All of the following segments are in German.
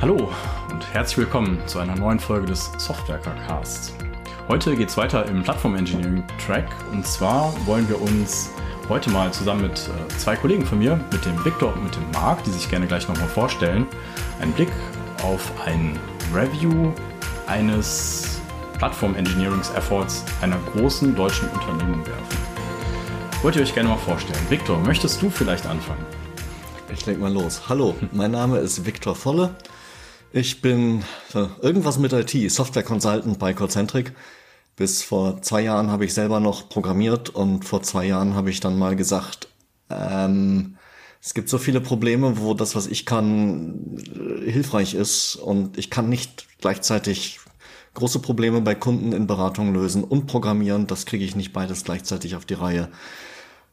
Hallo und herzlich willkommen zu einer neuen Folge des Softwerker Casts. Heute geht es weiter im Plattform Engineering Track und zwar wollen wir uns heute mal zusammen mit äh, zwei Kollegen von mir, mit dem Victor und mit dem Marc, die sich gerne gleich nochmal vorstellen, einen Blick auf ein Review eines Plattform Engineering Efforts einer großen deutschen Unternehmung werfen. Wollt ihr euch gerne mal vorstellen? Victor, möchtest du vielleicht anfangen? Ich leg mal los. Hallo, mein Name ist Victor Volle. Ich bin äh, irgendwas mit IT, Software Consultant bei Concentric. Bis vor zwei Jahren habe ich selber noch programmiert und vor zwei Jahren habe ich dann mal gesagt, ähm, es gibt so viele Probleme, wo das, was ich kann, äh, hilfreich ist und ich kann nicht gleichzeitig große Probleme bei Kunden in Beratung lösen und programmieren. Das kriege ich nicht beides gleichzeitig auf die Reihe.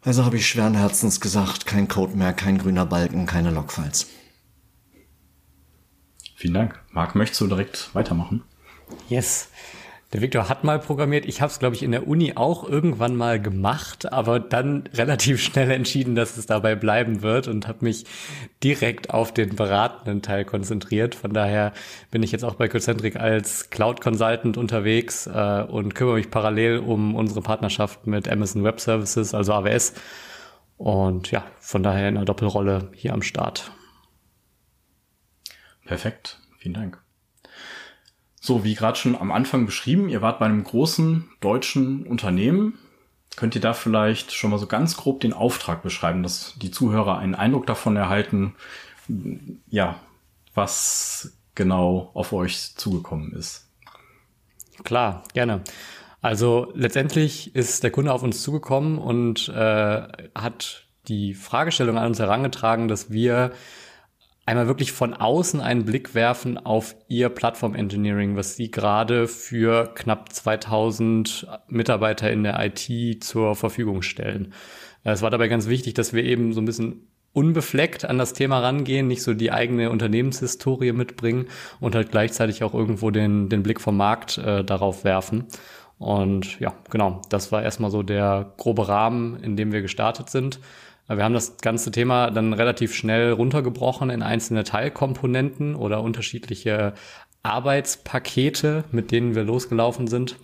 Also habe ich schweren Herzens gesagt, kein Code mehr, kein grüner Balken, keine Logfiles. Vielen Dank. Marc, möchtest du direkt weitermachen? Yes. Der Victor hat mal programmiert. Ich habe es, glaube ich, in der Uni auch irgendwann mal gemacht, aber dann relativ schnell entschieden, dass es dabei bleiben wird und habe mich direkt auf den beratenden Teil konzentriert. Von daher bin ich jetzt auch bei Concentric als Cloud Consultant unterwegs äh, und kümmere mich parallel um unsere Partnerschaft mit Amazon Web Services, also AWS. Und ja, von daher in einer Doppelrolle hier am Start. Perfekt, vielen Dank. So, wie gerade schon am Anfang beschrieben, ihr wart bei einem großen deutschen Unternehmen. Könnt ihr da vielleicht schon mal so ganz grob den Auftrag beschreiben, dass die Zuhörer einen Eindruck davon erhalten, ja, was genau auf euch zugekommen ist? Klar, gerne. Also letztendlich ist der Kunde auf uns zugekommen und äh, hat die Fragestellung an uns herangetragen, dass wir einmal wirklich von außen einen Blick werfen auf ihr Plattform Engineering, was sie gerade für knapp 2000 Mitarbeiter in der IT zur Verfügung stellen. Es war dabei ganz wichtig, dass wir eben so ein bisschen unbefleckt an das Thema rangehen, nicht so die eigene Unternehmenshistorie mitbringen und halt gleichzeitig auch irgendwo den, den Blick vom Markt äh, darauf werfen. Und ja, genau, das war erstmal so der grobe Rahmen, in dem wir gestartet sind. Wir haben das ganze Thema dann relativ schnell runtergebrochen in einzelne Teilkomponenten oder unterschiedliche Arbeitspakete, mit denen wir losgelaufen sind.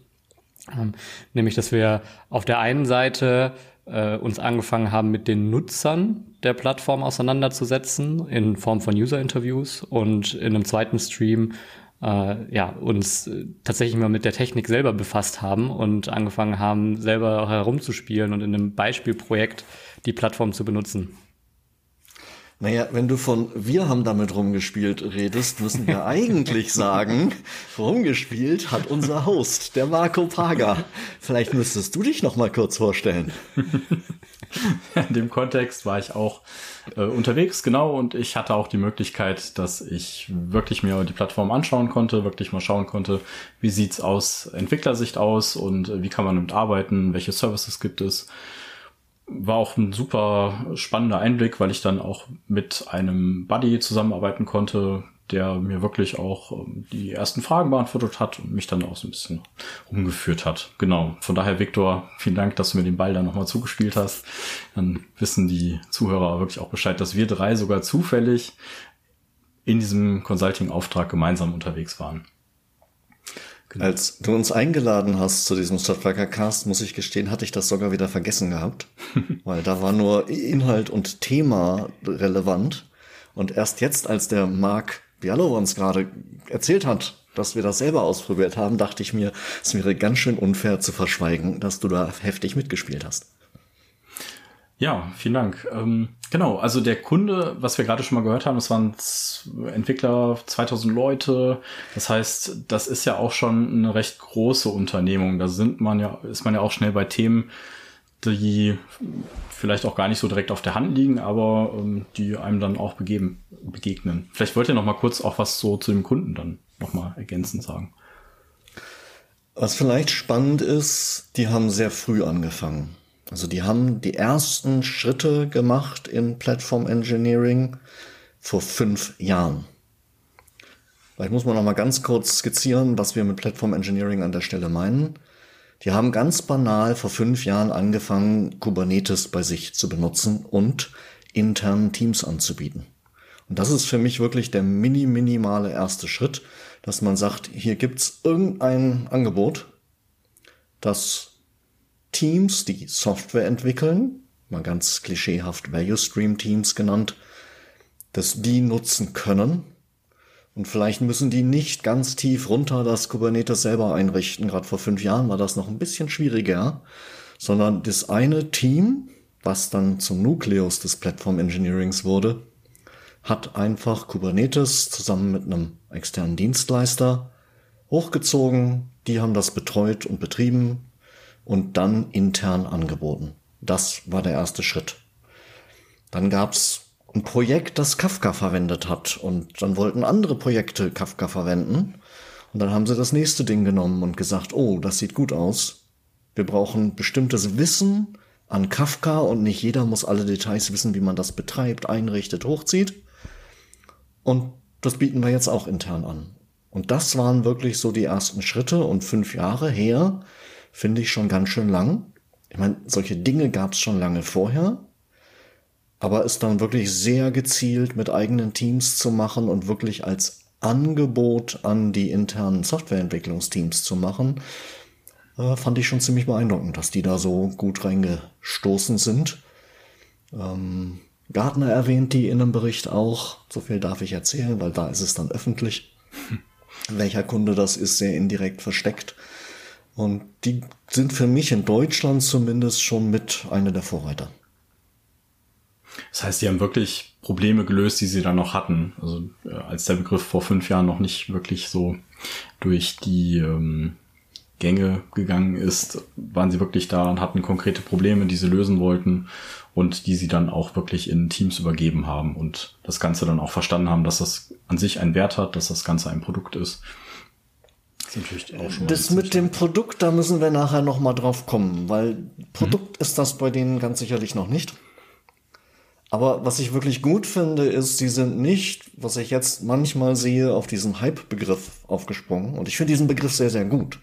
Ähm, nämlich, dass wir auf der einen Seite äh, uns angefangen haben, mit den Nutzern der Plattform auseinanderzusetzen in Form von User-Interviews und in einem zweiten Stream äh, ja, uns tatsächlich mal mit der Technik selber befasst haben und angefangen haben, selber herumzuspielen und in einem Beispielprojekt die Plattform zu benutzen. Naja, wenn du von wir haben damit rumgespielt redest, müssen wir eigentlich sagen, rumgespielt hat unser Host, der Marco Paga. Vielleicht müsstest du dich noch mal kurz vorstellen. In dem Kontext war ich auch äh, unterwegs, genau, und ich hatte auch die Möglichkeit, dass ich wirklich mir die Plattform anschauen konnte, wirklich mal schauen konnte, wie sieht's aus Entwicklersicht aus und äh, wie kann man damit arbeiten, welche Services gibt es war auch ein super spannender Einblick, weil ich dann auch mit einem Buddy zusammenarbeiten konnte, der mir wirklich auch ähm, die ersten Fragen beantwortet hat und mich dann auch so ein bisschen rumgeführt hat. Genau. Von daher, Viktor, vielen Dank, dass du mir den Ball dann nochmal zugespielt hast. Dann wissen die Zuhörer wirklich auch Bescheid, dass wir drei sogar zufällig in diesem Consulting-Auftrag gemeinsam unterwegs waren. Genau. Als du uns eingeladen hast zu diesem Stadtwerker Cast, muss ich gestehen, hatte ich das sogar wieder vergessen gehabt, weil da war nur Inhalt und Thema relevant. Und erst jetzt, als der Marc Bialow uns gerade erzählt hat, dass wir das selber ausprobiert haben, dachte ich mir, es wäre ganz schön unfair zu verschweigen, dass du da heftig mitgespielt hast. Ja, vielen Dank. Ähm, genau, also der Kunde, was wir gerade schon mal gehört haben, das waren Entwickler, 2000 Leute. Das heißt, das ist ja auch schon eine recht große Unternehmung. Da sind man ja, ist man ja auch schnell bei Themen, die vielleicht auch gar nicht so direkt auf der Hand liegen, aber ähm, die einem dann auch begeben, begegnen. Vielleicht wollt ihr noch mal kurz auch was so zu dem Kunden dann noch mal ergänzend sagen. Was vielleicht spannend ist, die haben sehr früh angefangen. Also die haben die ersten Schritte gemacht in Platform Engineering vor fünf Jahren. Vielleicht muss man noch mal ganz kurz skizzieren, was wir mit Platform Engineering an der Stelle meinen. Die haben ganz banal vor fünf Jahren angefangen, Kubernetes bei sich zu benutzen und internen Teams anzubieten. Und das ist für mich wirklich der mini minimale erste Schritt, dass man sagt, hier gibt's irgendein Angebot, das Teams, die Software entwickeln, mal ganz klischeehaft Value Stream Teams genannt, dass die nutzen können. Und vielleicht müssen die nicht ganz tief runter das Kubernetes selber einrichten. Gerade vor fünf Jahren war das noch ein bisschen schwieriger, sondern das eine Team, was dann zum Nukleus des Platform Engineerings wurde, hat einfach Kubernetes zusammen mit einem externen Dienstleister hochgezogen. Die haben das betreut und betrieben und dann intern angeboten. Das war der erste Schritt. Dann gab's ein Projekt, das Kafka verwendet hat und dann wollten andere Projekte Kafka verwenden und dann haben sie das nächste Ding genommen und gesagt, oh, das sieht gut aus. Wir brauchen bestimmtes Wissen an Kafka und nicht jeder muss alle Details wissen, wie man das betreibt, einrichtet, hochzieht. Und das bieten wir jetzt auch intern an. Und das waren wirklich so die ersten Schritte und fünf Jahre her finde ich schon ganz schön lang. Ich meine, solche Dinge gab es schon lange vorher, aber es dann wirklich sehr gezielt mit eigenen Teams zu machen und wirklich als Angebot an die internen Softwareentwicklungsteams zu machen, äh, fand ich schon ziemlich beeindruckend, dass die da so gut reingestoßen sind. Ähm, Gartner erwähnt die in einem Bericht auch. So viel darf ich erzählen, weil da ist es dann öffentlich. Welcher Kunde das ist, sehr indirekt versteckt. Und die sind für mich in Deutschland zumindest schon mit einer der Vorreiter. Das heißt, die haben wirklich Probleme gelöst, die sie dann noch hatten. Also äh, als der Begriff vor fünf Jahren noch nicht wirklich so durch die ähm, Gänge gegangen ist, waren sie wirklich da und hatten konkrete Probleme, die sie lösen wollten und die sie dann auch wirklich in Teams übergeben haben und das Ganze dann auch verstanden haben, dass das an sich einen Wert hat, dass das Ganze ein Produkt ist das, natürlich auch schon das mit dem Produkt, da müssen wir nachher noch mal drauf kommen, weil Produkt mhm. ist das bei denen ganz sicherlich noch nicht. Aber was ich wirklich gut finde, ist, sie sind nicht, was ich jetzt manchmal sehe, auf diesen Hype-Begriff aufgesprungen. Und ich finde diesen Begriff sehr, sehr gut.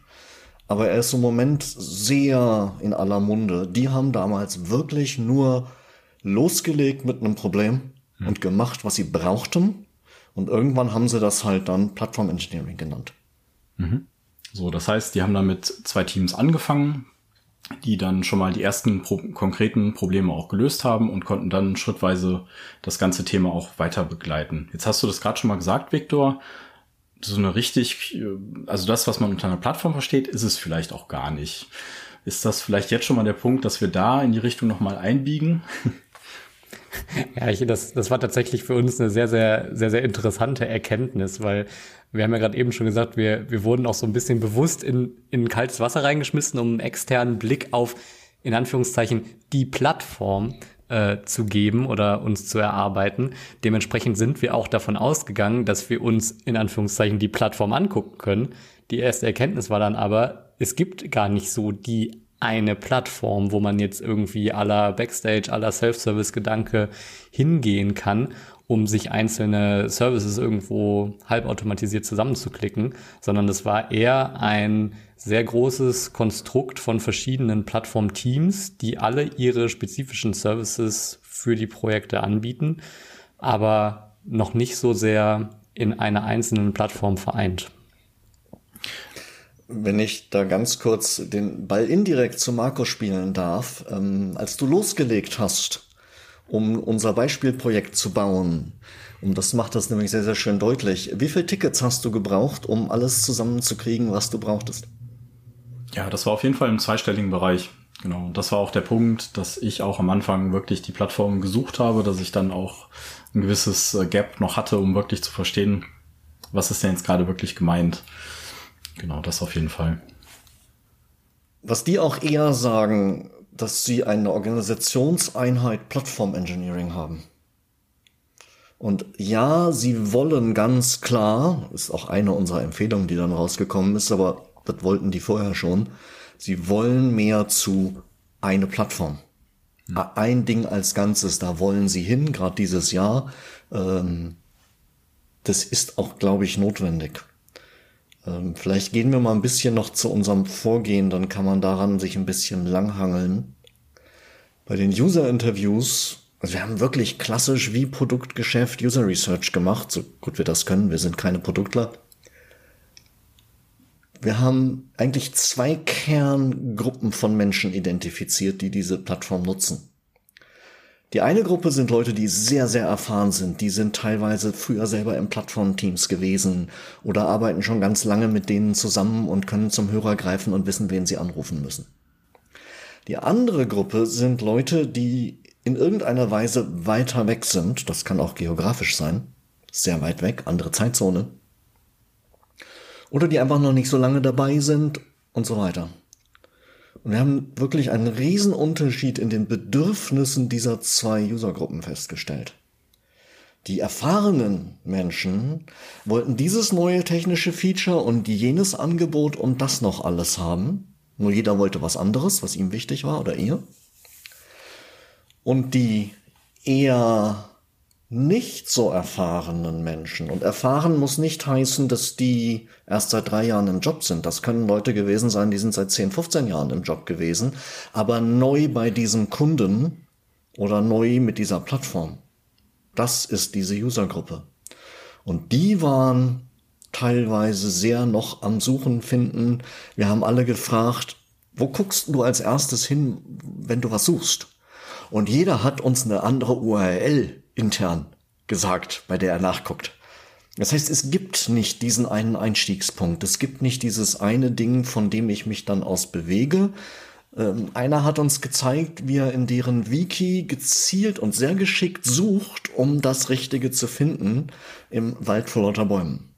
Aber er ist im Moment sehr in aller Munde. Die haben damals wirklich nur losgelegt mit einem Problem mhm. und gemacht, was sie brauchten. Und irgendwann haben sie das halt dann Plattform Engineering genannt. Mhm. So, das heißt, die haben dann mit zwei Teams angefangen, die dann schon mal die ersten pro konkreten Probleme auch gelöst haben und konnten dann schrittweise das ganze Thema auch weiter begleiten. Jetzt hast du das gerade schon mal gesagt, Viktor. So eine richtig, also das, was man unter einer Plattform versteht, ist es vielleicht auch gar nicht. Ist das vielleicht jetzt schon mal der Punkt, dass wir da in die Richtung nochmal einbiegen? Ja, ich, das, das war tatsächlich für uns eine sehr, sehr, sehr, sehr interessante Erkenntnis, weil wir haben ja gerade eben schon gesagt, wir, wir wurden auch so ein bisschen bewusst in, in kaltes Wasser reingeschmissen, um einen externen Blick auf, in Anführungszeichen, die Plattform äh, zu geben oder uns zu erarbeiten. Dementsprechend sind wir auch davon ausgegangen, dass wir uns in Anführungszeichen die Plattform angucken können. Die erste Erkenntnis war dann aber, es gibt gar nicht so die eine Plattform, wo man jetzt irgendwie aller Backstage, aller Self-Service-Gedanke hingehen kann um sich einzelne Services irgendwo halbautomatisiert zusammenzuklicken, sondern das war eher ein sehr großes Konstrukt von verschiedenen Plattform-Teams, die alle ihre spezifischen Services für die Projekte anbieten, aber noch nicht so sehr in einer einzelnen Plattform vereint. Wenn ich da ganz kurz den Ball indirekt zu Marco spielen darf, ähm, als du losgelegt hast, um unser Beispielprojekt zu bauen. Und das macht das nämlich sehr, sehr schön deutlich. Wie viele Tickets hast du gebraucht, um alles zusammenzukriegen, was du brauchtest? Ja, das war auf jeden Fall im zweistelligen Bereich. Genau. Und das war auch der Punkt, dass ich auch am Anfang wirklich die Plattform gesucht habe, dass ich dann auch ein gewisses äh, Gap noch hatte, um wirklich zu verstehen, was ist denn jetzt gerade wirklich gemeint. Genau, das auf jeden Fall. Was die auch eher sagen, dass sie eine Organisationseinheit Plattform Engineering haben. Und ja, sie wollen ganz klar, ist auch eine unserer Empfehlungen, die dann rausgekommen ist, aber das wollten die vorher schon, sie wollen mehr zu eine Plattform. Hm. Ein Ding als Ganzes, da wollen sie hin, gerade dieses Jahr. Ähm, das ist auch, glaube ich, notwendig. Ähm, vielleicht gehen wir mal ein bisschen noch zu unserem Vorgehen, dann kann man daran sich ein bisschen langhangeln. Bei den User-Interviews Also wir haben wirklich klassisch wie Produktgeschäft User Research gemacht, so gut wir das können. Wir sind keine Produktler. Wir haben eigentlich zwei Kerngruppen von Menschen identifiziert, die diese Plattform nutzen. Die eine Gruppe sind Leute, die sehr, sehr erfahren sind. Die sind teilweise früher selber in Plattformteams gewesen oder arbeiten schon ganz lange mit denen zusammen und können zum Hörer greifen und wissen, wen sie anrufen müssen. Die andere Gruppe sind Leute, die in irgendeiner Weise weiter weg sind. Das kann auch geografisch sein. Sehr weit weg, andere Zeitzone. Oder die einfach noch nicht so lange dabei sind und so weiter. Und wir haben wirklich einen riesen Unterschied in den Bedürfnissen dieser zwei Usergruppen festgestellt. Die erfahrenen Menschen wollten dieses neue technische Feature und jenes Angebot und das noch alles haben. Nur jeder wollte was anderes, was ihm wichtig war oder ihr. Und die eher nicht so erfahrenen Menschen. Und erfahren muss nicht heißen, dass die erst seit drei Jahren im Job sind. Das können Leute gewesen sein, die sind seit 10, 15 Jahren im Job gewesen, aber neu bei diesem Kunden oder neu mit dieser Plattform. Das ist diese Usergruppe. Und die waren teilweise sehr noch am Suchen finden. Wir haben alle gefragt, wo guckst du als erstes hin, wenn du was suchst? Und jeder hat uns eine andere URL intern gesagt, bei der er nachguckt. Das heißt, es gibt nicht diesen einen Einstiegspunkt. Es gibt nicht dieses eine Ding, von dem ich mich dann aus bewege. Ähm, einer hat uns gezeigt, wie er in deren Wiki gezielt und sehr geschickt sucht, um das Richtige zu finden im Wald vor lauter Bäumen.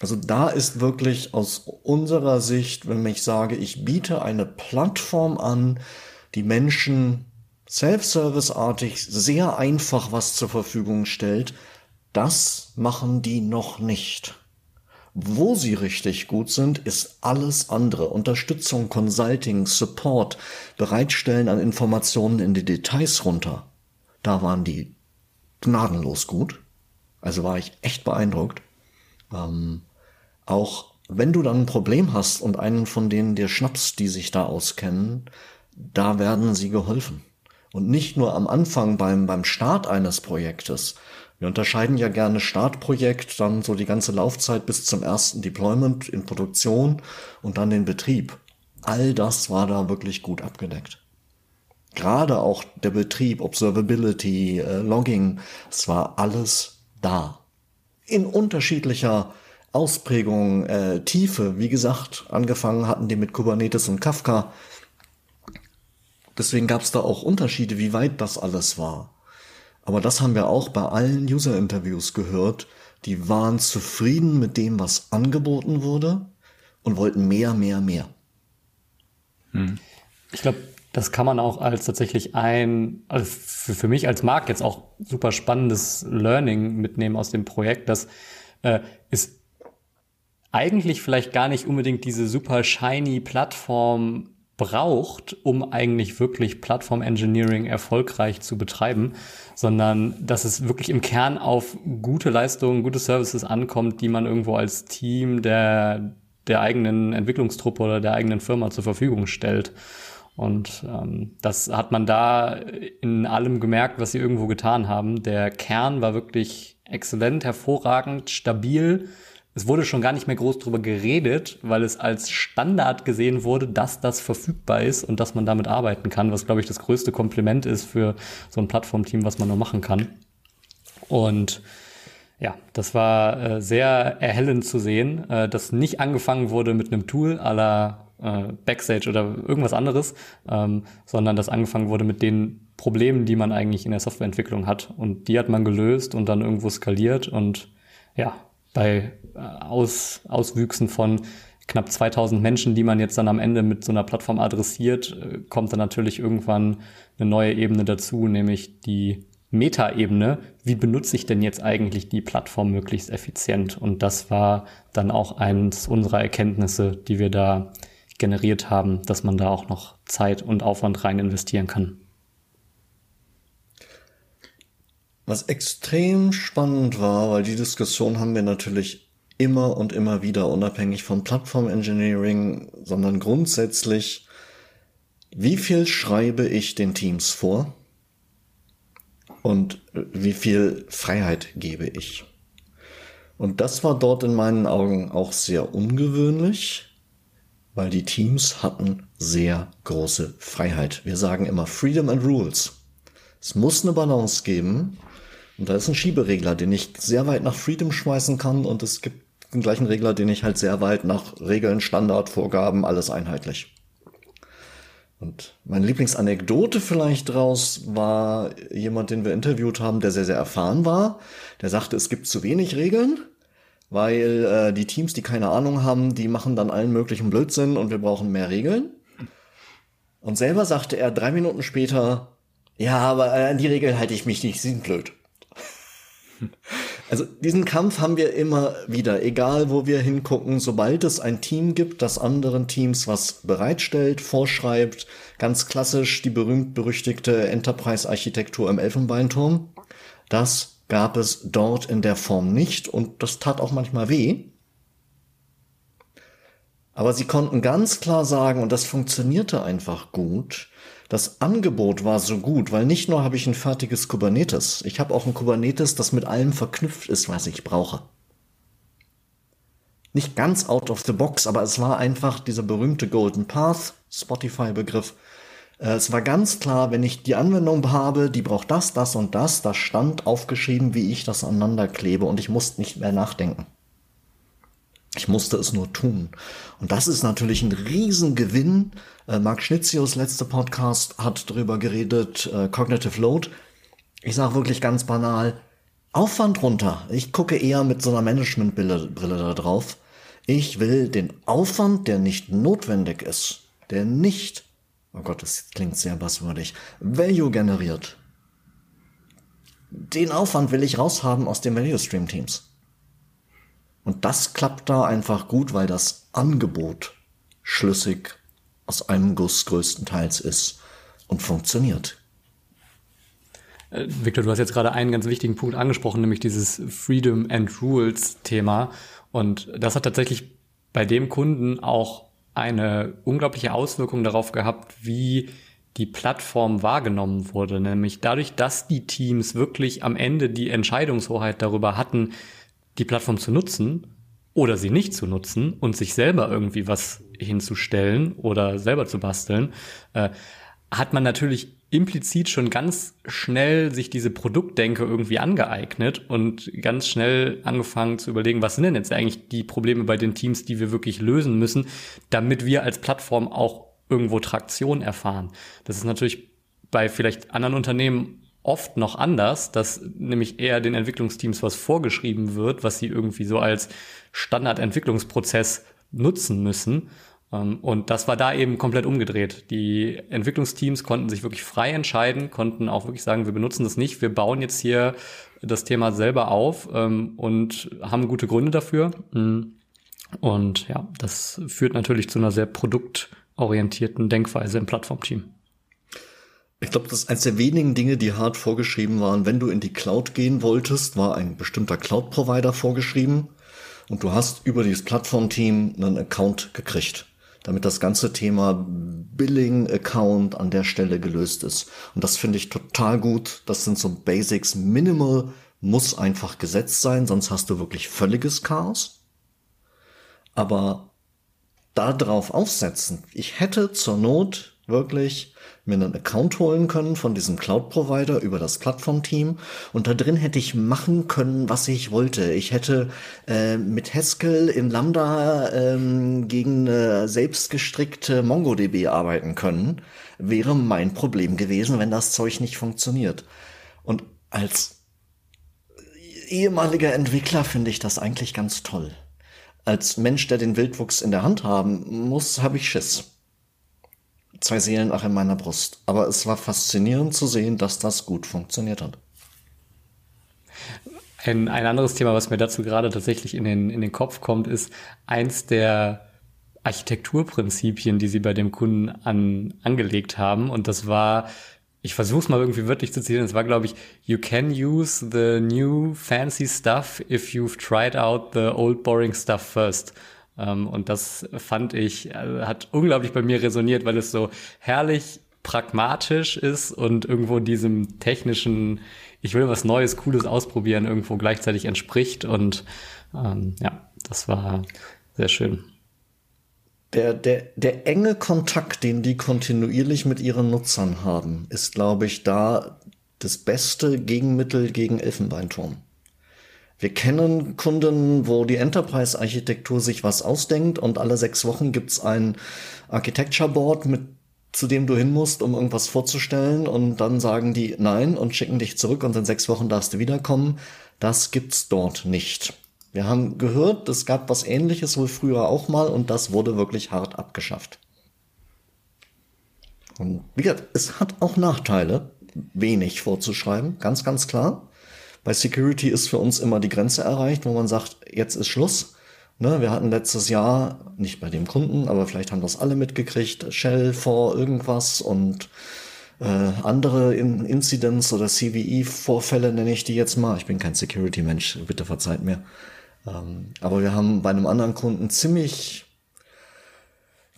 Also da ist wirklich aus unserer Sicht, wenn ich sage, ich biete eine Plattform an, die Menschen self-service-artig sehr einfach was zur Verfügung stellt, das machen die noch nicht. Wo sie richtig gut sind, ist alles andere. Unterstützung, Consulting, Support, Bereitstellen an Informationen in die Details runter. Da waren die gnadenlos gut. Also war ich echt beeindruckt. Ähm, auch wenn du dann ein Problem hast und einen von denen dir schnappst, die sich da auskennen, da werden sie geholfen. Und nicht nur am Anfang beim, beim Start eines Projektes. Wir unterscheiden ja gerne Startprojekt, dann so die ganze Laufzeit bis zum ersten Deployment in Produktion und dann den Betrieb. All das war da wirklich gut abgedeckt. Gerade auch der Betrieb, Observability, äh, Logging, es war alles da. In unterschiedlicher Ausprägung, äh, Tiefe. Wie gesagt, angefangen hatten die mit Kubernetes und Kafka. Deswegen gab es da auch Unterschiede, wie weit das alles war. Aber das haben wir auch bei allen User-Interviews gehört. Die waren zufrieden mit dem, was angeboten wurde und wollten mehr, mehr, mehr. Hm. Ich glaube, das kann man auch als tatsächlich ein, also für, für mich als Markt jetzt auch super spannendes Learning mitnehmen aus dem Projekt, dass äh, es eigentlich vielleicht gar nicht unbedingt diese super shiny Plattform braucht, um eigentlich wirklich Plattform Engineering erfolgreich zu betreiben, sondern dass es wirklich im Kern auf gute Leistungen, gute Services ankommt, die man irgendwo als Team der, der eigenen Entwicklungstruppe oder der eigenen Firma zur Verfügung stellt. Und ähm, das hat man da in allem gemerkt, was sie irgendwo getan haben. Der Kern war wirklich exzellent, hervorragend, stabil es wurde schon gar nicht mehr groß drüber geredet, weil es als Standard gesehen wurde, dass das verfügbar ist und dass man damit arbeiten kann, was, glaube ich, das größte Kompliment ist für so ein Plattformteam, was man nur machen kann. Und ja, das war äh, sehr erhellend zu sehen, äh, dass nicht angefangen wurde mit einem Tool aller äh, Backstage oder irgendwas anderes, ähm, sondern dass angefangen wurde mit den Problemen, die man eigentlich in der Softwareentwicklung hat. Und die hat man gelöst und dann irgendwo skaliert und ja, bei Aus, Auswüchsen von knapp 2000 Menschen, die man jetzt dann am Ende mit so einer Plattform adressiert, äh, kommt dann natürlich irgendwann eine neue Ebene dazu, nämlich die Meta-Ebene. Wie benutze ich denn jetzt eigentlich die Plattform möglichst effizient? Und das war dann auch eins unserer Erkenntnisse, die wir da generiert haben, dass man da auch noch Zeit und Aufwand rein investieren kann. Was extrem spannend war, weil die Diskussion haben wir natürlich immer und immer wieder, unabhängig von Plattform Engineering, sondern grundsätzlich, wie viel schreibe ich den Teams vor? und wie viel Freiheit gebe ich. Und das war dort in meinen Augen auch sehr ungewöhnlich, weil die Teams hatten sehr große Freiheit. Wir sagen immer Freedom and Rules. Es muss eine Balance geben. Und da ist ein Schieberegler, den ich sehr weit nach Freedom schmeißen kann. Und es gibt den gleichen Regler, den ich halt sehr weit nach Regeln, Standard, Vorgaben, alles einheitlich. Und meine Lieblingsanekdote vielleicht draus war jemand, den wir interviewt haben, der sehr, sehr erfahren war. Der sagte, es gibt zu wenig Regeln, weil äh, die Teams, die keine Ahnung haben, die machen dann allen möglichen Blödsinn und wir brauchen mehr Regeln. Und selber sagte er drei Minuten später, ja, aber an die Regeln halte ich mich nicht, sie sind blöd. Also diesen Kampf haben wir immer wieder, egal wo wir hingucken, sobald es ein Team gibt, das anderen Teams was bereitstellt, vorschreibt, ganz klassisch die berühmt-berüchtigte Enterprise-Architektur im Elfenbeinturm, das gab es dort in der Form nicht und das tat auch manchmal weh. Aber sie konnten ganz klar sagen, und das funktionierte einfach gut, das Angebot war so gut, weil nicht nur habe ich ein fertiges Kubernetes, ich habe auch ein Kubernetes, das mit allem verknüpft ist, was ich brauche. Nicht ganz out of the box, aber es war einfach dieser berühmte Golden Path, Spotify-Begriff. Äh, es war ganz klar, wenn ich die Anwendung habe, die braucht das, das und das, da stand aufgeschrieben, wie ich das aneinander klebe und ich musste nicht mehr nachdenken. Ich musste es nur tun. Und das ist natürlich ein Riesengewinn. Äh, Mark Schnitzius, letzter Podcast, hat darüber geredet, äh, Cognitive Load. Ich sage wirklich ganz banal, Aufwand runter. Ich gucke eher mit so einer Managementbrille Brille da drauf. Ich will den Aufwand, der nicht notwendig ist, der nicht, oh Gott, das klingt sehr basswürdig, Value generiert. Den Aufwand will ich raushaben aus den Value Stream Teams. Und das klappt da einfach gut, weil das Angebot schlüssig aus einem Guss größtenteils ist und funktioniert. Äh, Victor, du hast jetzt gerade einen ganz wichtigen Punkt angesprochen, nämlich dieses Freedom and Rules Thema. Und das hat tatsächlich bei dem Kunden auch eine unglaubliche Auswirkung darauf gehabt, wie die Plattform wahrgenommen wurde. Nämlich dadurch, dass die Teams wirklich am Ende die Entscheidungshoheit darüber hatten, die Plattform zu nutzen oder sie nicht zu nutzen und sich selber irgendwie was hinzustellen oder selber zu basteln, äh, hat man natürlich implizit schon ganz schnell sich diese Produktdenke irgendwie angeeignet und ganz schnell angefangen zu überlegen, was sind denn jetzt eigentlich die Probleme bei den Teams, die wir wirklich lösen müssen, damit wir als Plattform auch irgendwo Traktion erfahren. Das ist natürlich bei vielleicht anderen Unternehmen oft noch anders, dass nämlich eher den Entwicklungsteams was vorgeschrieben wird, was sie irgendwie so als Standardentwicklungsprozess nutzen müssen. Ähm, und das war da eben komplett umgedreht. Die Entwicklungsteams konnten sich wirklich frei entscheiden, konnten auch wirklich sagen, wir benutzen das nicht, wir bauen jetzt hier das Thema selber auf ähm, und haben gute Gründe dafür. Mm. Und ja, das führt natürlich zu einer sehr produktorientierten Denkweise im Plattformteam. Ich glaube, das ist eines der wenigen Dinge, die hart vorgeschrieben waren. Wenn du in die Cloud gehen wolltest, war ein bestimmter Cloud-Provider vorgeschrieben und du hast über dieses Plattformteam einen Account gekriegt, damit das ganze Thema Billing-Account an der Stelle gelöst ist. Und das finde ich total gut. Das sind so Basics. Minimal muss einfach gesetzt sein, sonst hast du wirklich völliges Chaos. Aber da drauf aufsetzen, ich hätte zur Not wirklich mir einen Account holen können von diesem Cloud-Provider über das Plattformteam und da drin hätte ich machen können, was ich wollte. Ich hätte äh, mit Haskell in Lambda ähm, gegen eine selbstgestrickte MongoDB arbeiten können. Wäre mein Problem gewesen, wenn das Zeug nicht funktioniert. Und als ehemaliger Entwickler finde ich das eigentlich ganz toll. Als Mensch, der den Wildwuchs in der Hand haben muss, habe ich Schiss zwei Seelen auch in meiner Brust. Aber es war faszinierend zu sehen, dass das gut funktioniert hat. Ein, ein anderes Thema, was mir dazu gerade tatsächlich in den, in den Kopf kommt, ist eins der Architekturprinzipien, die sie bei dem Kunden an, angelegt haben. Und das war, ich versuche es mal irgendwie wörtlich zu zitieren, es war, glaube ich, you can use the new fancy stuff if you've tried out the old boring stuff first. Ähm, und das fand ich, äh, hat unglaublich bei mir resoniert, weil es so herrlich pragmatisch ist und irgendwo diesem technischen, ich will was Neues, Cooles ausprobieren, irgendwo gleichzeitig entspricht. Und ähm, ja, das war sehr schön. Der, der, der enge Kontakt, den die kontinuierlich mit ihren Nutzern haben, ist, glaube ich, da das beste Gegenmittel gegen Elfenbeinturm. Wir kennen Kunden, wo die Enterprise-Architektur sich was ausdenkt und alle sechs Wochen gibt's ein Architecture Board, mit, zu dem du hin musst, um irgendwas vorzustellen und dann sagen die nein und schicken dich zurück und in sechs Wochen darfst du wiederkommen. Das gibt's dort nicht. Wir haben gehört, es gab was ähnliches wohl früher auch mal und das wurde wirklich hart abgeschafft. Und wie gesagt, es hat auch Nachteile, wenig vorzuschreiben, ganz, ganz klar. Bei Security ist für uns immer die Grenze erreicht, wo man sagt, jetzt ist Schluss. Ne, wir hatten letztes Jahr, nicht bei dem Kunden, aber vielleicht haben das alle mitgekriegt, Shell vor irgendwas und äh, andere in Incidents oder CVE-Vorfälle nenne ich die jetzt mal. Ich bin kein Security-Mensch, bitte verzeiht mir. Ähm, aber wir haben bei einem anderen Kunden ziemlich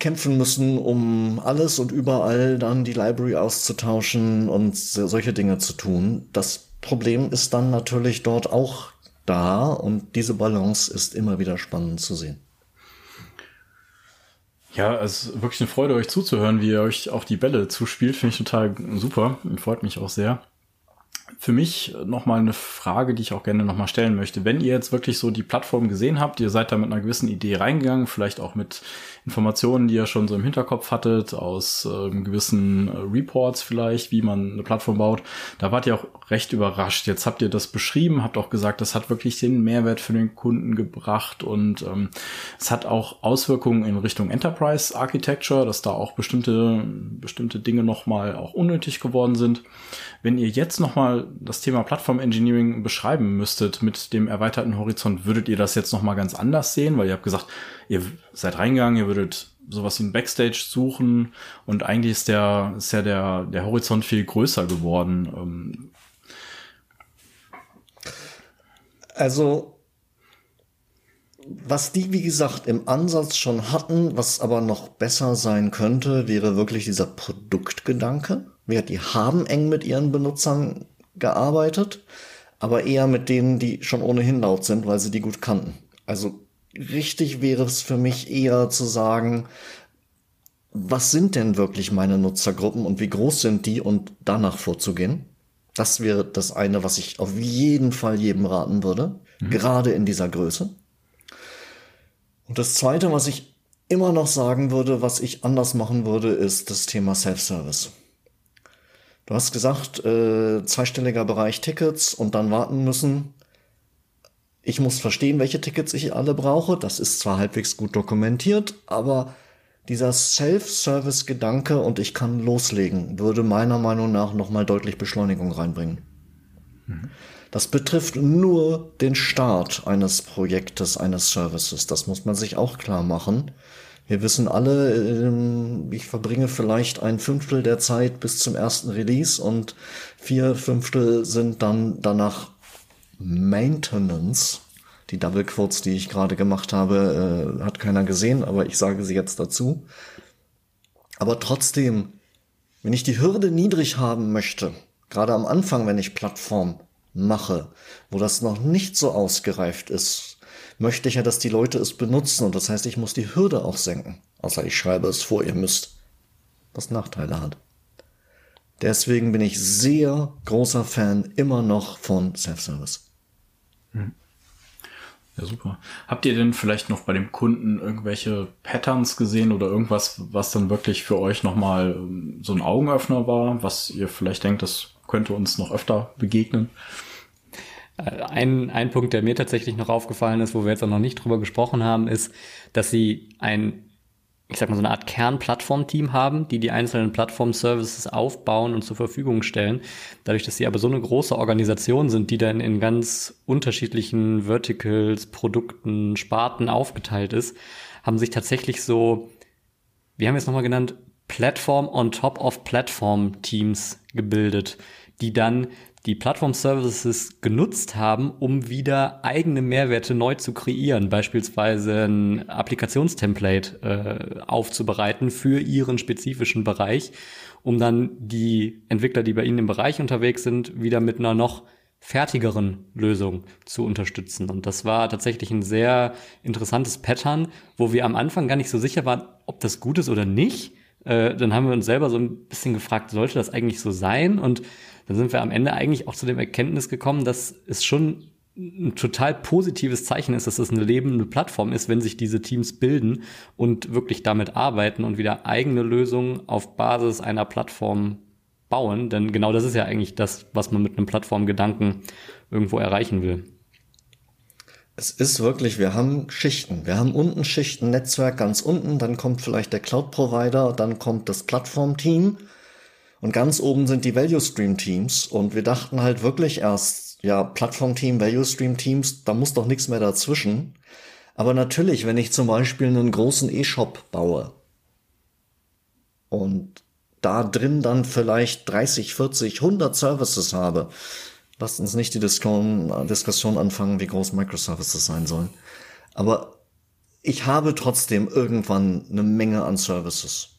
kämpfen müssen, um alles und überall dann die Library auszutauschen und solche Dinge zu tun. Das Problem ist dann natürlich dort auch da und diese Balance ist immer wieder spannend zu sehen. Ja, es ist wirklich eine Freude, euch zuzuhören, wie ihr euch auch die Bälle zuspielt. Finde ich total super und freut mich auch sehr für mich nochmal eine Frage, die ich auch gerne nochmal stellen möchte. Wenn ihr jetzt wirklich so die Plattform gesehen habt, ihr seid da mit einer gewissen Idee reingegangen, vielleicht auch mit Informationen, die ihr schon so im Hinterkopf hattet, aus ähm, gewissen äh, Reports vielleicht, wie man eine Plattform baut, da wart ihr auch recht überrascht. Jetzt habt ihr das beschrieben, habt auch gesagt, das hat wirklich den Mehrwert für den Kunden gebracht und ähm, es hat auch Auswirkungen in Richtung Enterprise Architecture, dass da auch bestimmte, bestimmte Dinge nochmal auch unnötig geworden sind. Wenn ihr jetzt nochmal das Thema Plattform Engineering beschreiben müsstet mit dem erweiterten Horizont, würdet ihr das jetzt nochmal ganz anders sehen? Weil ihr habt gesagt, ihr seid reingegangen, ihr würdet sowas wie ein Backstage suchen und eigentlich ist der, ist ja der, der Horizont viel größer geworden. Ähm. Also, was die, wie gesagt, im Ansatz schon hatten, was aber noch besser sein könnte, wäre wirklich dieser Produktgedanke. Die haben eng mit ihren Benutzern gearbeitet, aber eher mit denen, die schon ohnehin laut sind, weil sie die gut kannten. Also richtig wäre es für mich eher zu sagen, was sind denn wirklich meine Nutzergruppen und wie groß sind die und danach vorzugehen. Das wäre das eine, was ich auf jeden Fall jedem raten würde, mhm. gerade in dieser Größe. Und das zweite, was ich immer noch sagen würde, was ich anders machen würde, ist das Thema Self-Service. Du hast gesagt, äh, zweistelliger Bereich Tickets und dann warten müssen. Ich muss verstehen, welche Tickets ich alle brauche. Das ist zwar halbwegs gut dokumentiert, aber dieser Self-Service-Gedanke und ich kann loslegen, würde meiner Meinung nach nochmal deutlich Beschleunigung reinbringen. Mhm. Das betrifft nur den Start eines Projektes, eines Services. Das muss man sich auch klar machen. Wir wissen alle, ähm, ich verbringe vielleicht ein Fünftel der Zeit bis zum ersten Release und vier Fünftel sind dann danach Maintenance. Die Double Quotes, die ich gerade gemacht habe, äh, hat keiner gesehen, aber ich sage sie jetzt dazu. Aber trotzdem, wenn ich die Hürde niedrig haben möchte, gerade am Anfang, wenn ich Plattform mache, wo das noch nicht so ausgereift ist, möchte ich ja, dass die Leute es benutzen und das heißt, ich muss die Hürde auch senken. Außer ich schreibe es vor, ihr müsst, was Nachteile hat. Deswegen bin ich sehr großer Fan immer noch von Self-Service. Hm. Ja, super. Habt ihr denn vielleicht noch bei dem Kunden irgendwelche Patterns gesehen oder irgendwas, was dann wirklich für euch nochmal ähm, so ein Augenöffner war, was ihr vielleicht denkt, das könnte uns noch öfter begegnen? Äh, ein, ein Punkt, der mir tatsächlich noch aufgefallen ist, wo wir jetzt auch noch nicht drüber gesprochen haben, ist, dass sie ein, ich sag mal, so eine Art Kernplattformteam haben, die die einzelnen Plattform-Services aufbauen und zur Verfügung stellen. Dadurch, dass sie aber so eine große Organisation sind, die dann in ganz unterschiedlichen Verticals, Produkten, Sparten aufgeteilt ist, haben sich tatsächlich so, wir haben jetzt nochmal genannt, Platform on top of Platform Teams gebildet, die dann die Plattform-Services genutzt haben, um wieder eigene Mehrwerte neu zu kreieren, beispielsweise ein Applikationstemplate äh, aufzubereiten für ihren spezifischen Bereich um dann die Entwickler, die bei Ihnen im Bereich unterwegs sind, wieder mit einer noch fertigeren Lösung zu unterstützen. Und das war tatsächlich ein sehr interessantes Pattern, wo wir am Anfang gar nicht so sicher waren, ob das gut ist oder nicht. Äh, dann haben wir uns selber so ein bisschen gefragt, sollte das eigentlich so sein? Und dann sind wir am Ende eigentlich auch zu dem Erkenntnis gekommen, dass es schon ein total positives Zeichen ist, dass es eine lebende Plattform ist, wenn sich diese Teams bilden und wirklich damit arbeiten und wieder eigene Lösungen auf Basis einer Plattform bauen. Denn genau das ist ja eigentlich das, was man mit einem Plattformgedanken irgendwo erreichen will. Es ist wirklich, wir haben Schichten. Wir haben unten Schichten, Netzwerk ganz unten, dann kommt vielleicht der Cloud-Provider, dann kommt das Plattform-Team und ganz oben sind die Value-Stream-Teams und wir dachten halt wirklich erst, ja, Plattform-Team, Value-Stream-Teams, da muss doch nichts mehr dazwischen. Aber natürlich, wenn ich zum Beispiel einen großen E-Shop baue und da drin dann vielleicht 30, 40, 100 Services habe, lasst uns nicht die Diskussion, anfangen, wie groß Microservices sein sollen. Aber ich habe trotzdem irgendwann eine Menge an Services.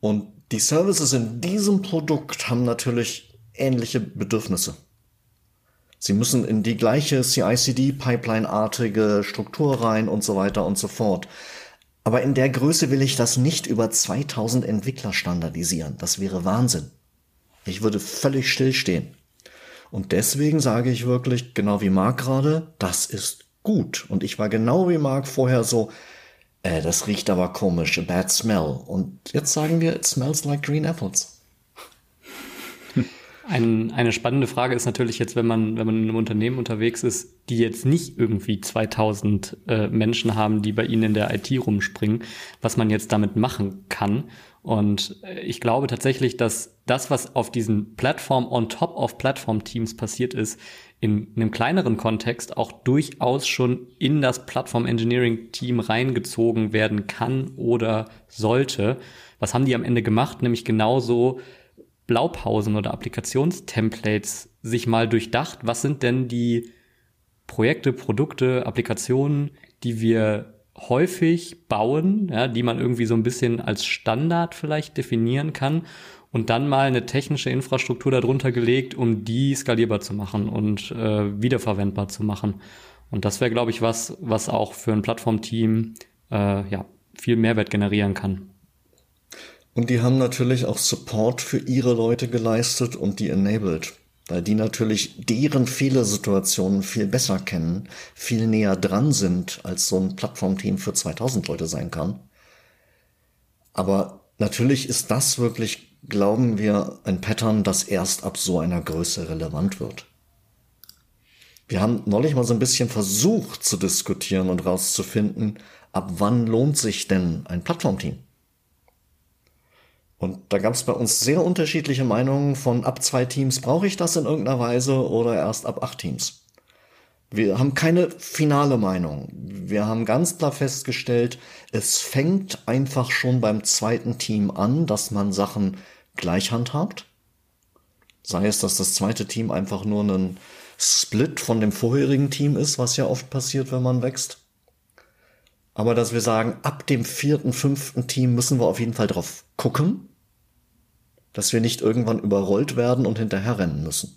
Und die Services in diesem Produkt haben natürlich ähnliche Bedürfnisse. Sie müssen in die gleiche CICD-Pipeline-artige Struktur rein und so weiter und so fort. Aber in der Größe will ich das nicht über 2000 Entwickler standardisieren. Das wäre Wahnsinn. Ich würde völlig stillstehen. Und deswegen sage ich wirklich, genau wie Marc gerade, das ist gut. Und ich war genau wie Marc vorher so, äh, das riecht aber komisch, a bad smell. Und jetzt sagen wir, it smells like green apples. Ein, eine spannende Frage ist natürlich jetzt, wenn man, wenn man in einem Unternehmen unterwegs ist, die jetzt nicht irgendwie 2000 äh, Menschen haben, die bei ihnen in der IT rumspringen, was man jetzt damit machen kann. Und äh, ich glaube tatsächlich, dass das, was auf diesen Plattform on top of Plattform Teams passiert ist, in einem kleineren Kontext auch durchaus schon in das Plattform Engineering Team reingezogen werden kann oder sollte. Was haben die am Ende gemacht? Nämlich genauso Blaupausen oder Applikationstemplates sich mal durchdacht, was sind denn die Projekte, Produkte, Applikationen, die wir häufig bauen, ja, die man irgendwie so ein bisschen als Standard vielleicht definieren kann und dann mal eine technische Infrastruktur darunter gelegt, um die skalierbar zu machen und äh, wiederverwendbar zu machen. Und das wäre, glaube ich, was, was auch für ein Plattformteam äh, ja, viel Mehrwert generieren kann. Und die haben natürlich auch Support für ihre Leute geleistet und die enabled. Weil die natürlich deren Fehlersituationen viel besser kennen, viel näher dran sind, als so ein Plattformteam für 2000 Leute sein kann. Aber natürlich ist das wirklich, glauben wir, ein Pattern, das erst ab so einer Größe relevant wird. Wir haben neulich mal so ein bisschen versucht zu diskutieren und rauszufinden, ab wann lohnt sich denn ein Plattformteam? Und da gab es bei uns sehr unterschiedliche Meinungen von ab zwei Teams brauche ich das in irgendeiner Weise oder erst ab acht Teams. Wir haben keine finale Meinung. Wir haben ganz klar festgestellt, es fängt einfach schon beim zweiten Team an, dass man Sachen gleich handhabt. Sei es, dass das zweite Team einfach nur ein Split von dem vorherigen Team ist, was ja oft passiert, wenn man wächst. Aber dass wir sagen, ab dem vierten, fünften Team müssen wir auf jeden Fall drauf gucken, dass wir nicht irgendwann überrollt werden und hinterherrennen müssen.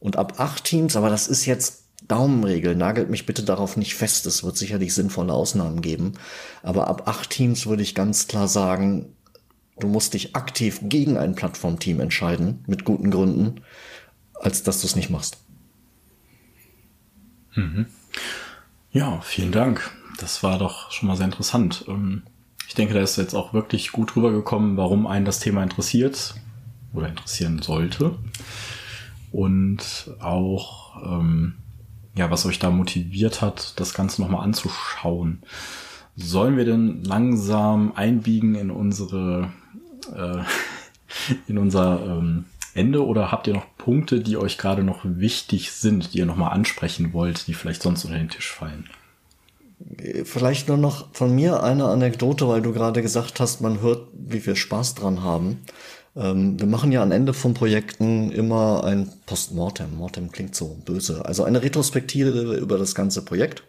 Und ab acht Teams, aber das ist jetzt Daumenregel, nagelt mich bitte darauf nicht fest, es wird sicherlich sinnvolle Ausnahmen geben, aber ab acht Teams würde ich ganz klar sagen, du musst dich aktiv gegen ein Plattformteam entscheiden, mit guten Gründen, als dass du es nicht machst. Mhm. Ja, vielen Dank das war doch schon mal sehr interessant. Ähm, ich denke, da ist jetzt auch wirklich gut rübergekommen, warum einen das Thema interessiert oder interessieren sollte. Und auch, ähm, ja, was euch da motiviert hat, das Ganze nochmal anzuschauen. Sollen wir denn langsam einbiegen in unsere, äh, in unser ähm, Ende oder habt ihr noch Punkte, die euch gerade noch wichtig sind, die ihr nochmal ansprechen wollt, die vielleicht sonst unter den Tisch fallen? Vielleicht nur noch von mir eine Anekdote, weil du gerade gesagt hast, man hört, wie wir Spaß dran haben. Ähm, wir machen ja am Ende von Projekten immer ein Postmortem. Mortem klingt so böse. Also eine Retrospektive über das ganze Projekt.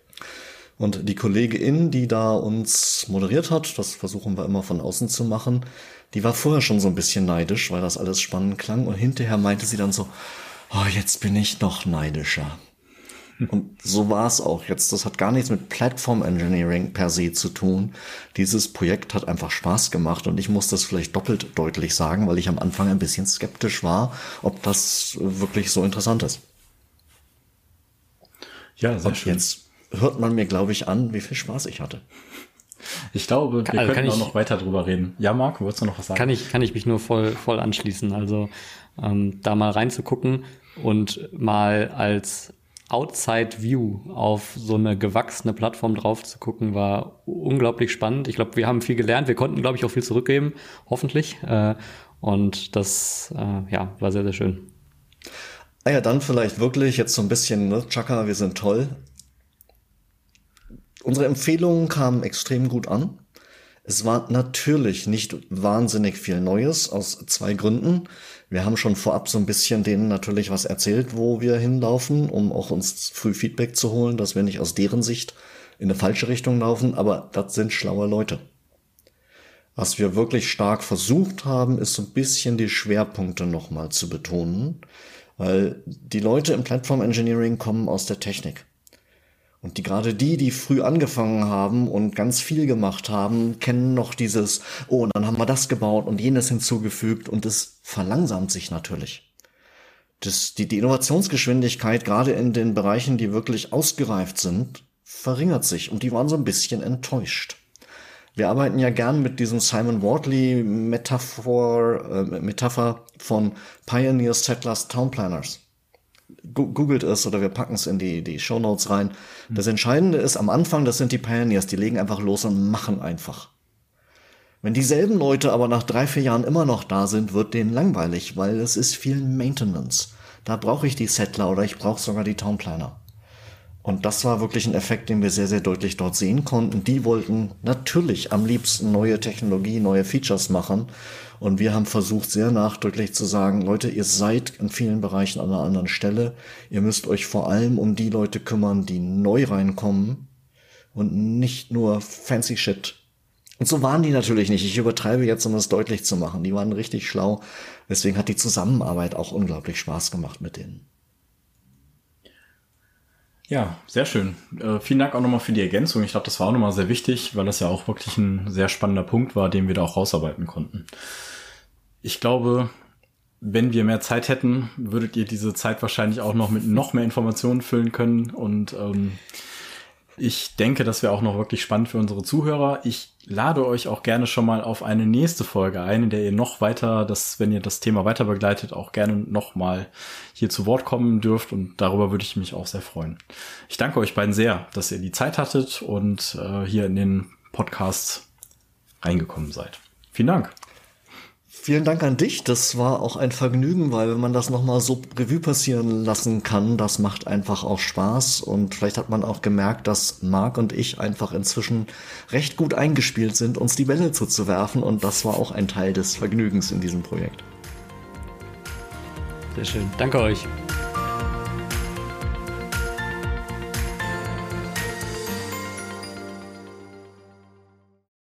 Und die Kollegin, die da uns moderiert hat, das versuchen wir immer von außen zu machen, Die war vorher schon so ein bisschen neidisch, weil das alles spannend klang. Und hinterher meinte sie dann so, oh, jetzt bin ich noch neidischer. Und so war es auch jetzt. Das hat gar nichts mit Platform Engineering per se zu tun. Dieses Projekt hat einfach Spaß gemacht und ich muss das vielleicht doppelt deutlich sagen, weil ich am Anfang ein bisschen skeptisch war, ob das wirklich so interessant ist. Ja, sehr und schön. Jetzt hört man mir, glaube ich, an, wie viel Spaß ich hatte. Ich glaube, wir also können auch noch weiter drüber reden. Ja, Marc, wolltest du noch was sagen? Kann ich, kann ich mich nur voll, voll anschließen. Also ähm, da mal reinzugucken und mal als Outside View auf so eine gewachsene Plattform drauf zu gucken, war unglaublich spannend. Ich glaube, wir haben viel gelernt. Wir konnten, glaube ich, auch viel zurückgeben, hoffentlich. Äh, und das äh, ja, war sehr, sehr schön. Ah ja, dann vielleicht wirklich jetzt so ein bisschen, ne, Chaka, wir sind toll. Unsere Empfehlungen kamen extrem gut an. Es war natürlich nicht wahnsinnig viel Neues aus zwei Gründen. Wir haben schon vorab so ein bisschen denen natürlich was erzählt, wo wir hinlaufen, um auch uns früh Feedback zu holen, dass wir nicht aus deren Sicht in eine falsche Richtung laufen, aber das sind schlaue Leute. Was wir wirklich stark versucht haben, ist so ein bisschen die Schwerpunkte nochmal zu betonen, weil die Leute im Platform Engineering kommen aus der Technik. Und die gerade die, die früh angefangen haben und ganz viel gemacht haben, kennen noch dieses, oh, und dann haben wir das gebaut und jenes hinzugefügt und es verlangsamt sich natürlich. Das, die, die Innovationsgeschwindigkeit, gerade in den Bereichen, die wirklich ausgereift sind, verringert sich und die waren so ein bisschen enttäuscht. Wir arbeiten ja gern mit diesem Simon Wardley Metaphor, äh, Metapher von Pioneers, Settlers, Town Planners googelt es oder wir packen es in die, die Show Notes rein. Das Entscheidende ist am Anfang, das sind die Pioneers, die legen einfach los und machen einfach. Wenn dieselben Leute aber nach drei, vier Jahren immer noch da sind, wird denen langweilig, weil es ist viel Maintenance. Da brauche ich die Settler oder ich brauche sogar die Townplaner. Und das war wirklich ein Effekt, den wir sehr, sehr deutlich dort sehen konnten. Die wollten natürlich am liebsten neue Technologie, neue Features machen. Und wir haben versucht, sehr nachdrücklich zu sagen, Leute, ihr seid in vielen Bereichen an einer anderen Stelle. Ihr müsst euch vor allem um die Leute kümmern, die neu reinkommen und nicht nur fancy shit. Und so waren die natürlich nicht. Ich übertreibe jetzt, um das deutlich zu machen. Die waren richtig schlau. Deswegen hat die Zusammenarbeit auch unglaublich Spaß gemacht mit denen. Ja, sehr schön. Äh, vielen Dank auch nochmal für die Ergänzung. Ich glaube, das war auch nochmal sehr wichtig, weil das ja auch wirklich ein sehr spannender Punkt war, den wir da auch rausarbeiten konnten. Ich glaube, wenn wir mehr Zeit hätten, würdet ihr diese Zeit wahrscheinlich auch noch mit noch mehr Informationen füllen können. Und ähm, ich denke, das wäre auch noch wirklich spannend für unsere Zuhörer. Ich lade euch auch gerne schon mal auf eine nächste Folge ein, in der ihr noch weiter, das, wenn ihr das Thema weiter begleitet, auch gerne noch mal hier zu Wort kommen dürft. Und darüber würde ich mich auch sehr freuen. Ich danke euch beiden sehr, dass ihr die Zeit hattet und äh, hier in den Podcast reingekommen seid. Vielen Dank. Vielen Dank an dich. Das war auch ein Vergnügen, weil wenn man das nochmal so Revue passieren lassen kann, das macht einfach auch Spaß. Und vielleicht hat man auch gemerkt, dass Marc und ich einfach inzwischen recht gut eingespielt sind, uns die Bälle zuzuwerfen. Und das war auch ein Teil des Vergnügens in diesem Projekt. Sehr schön. Danke euch.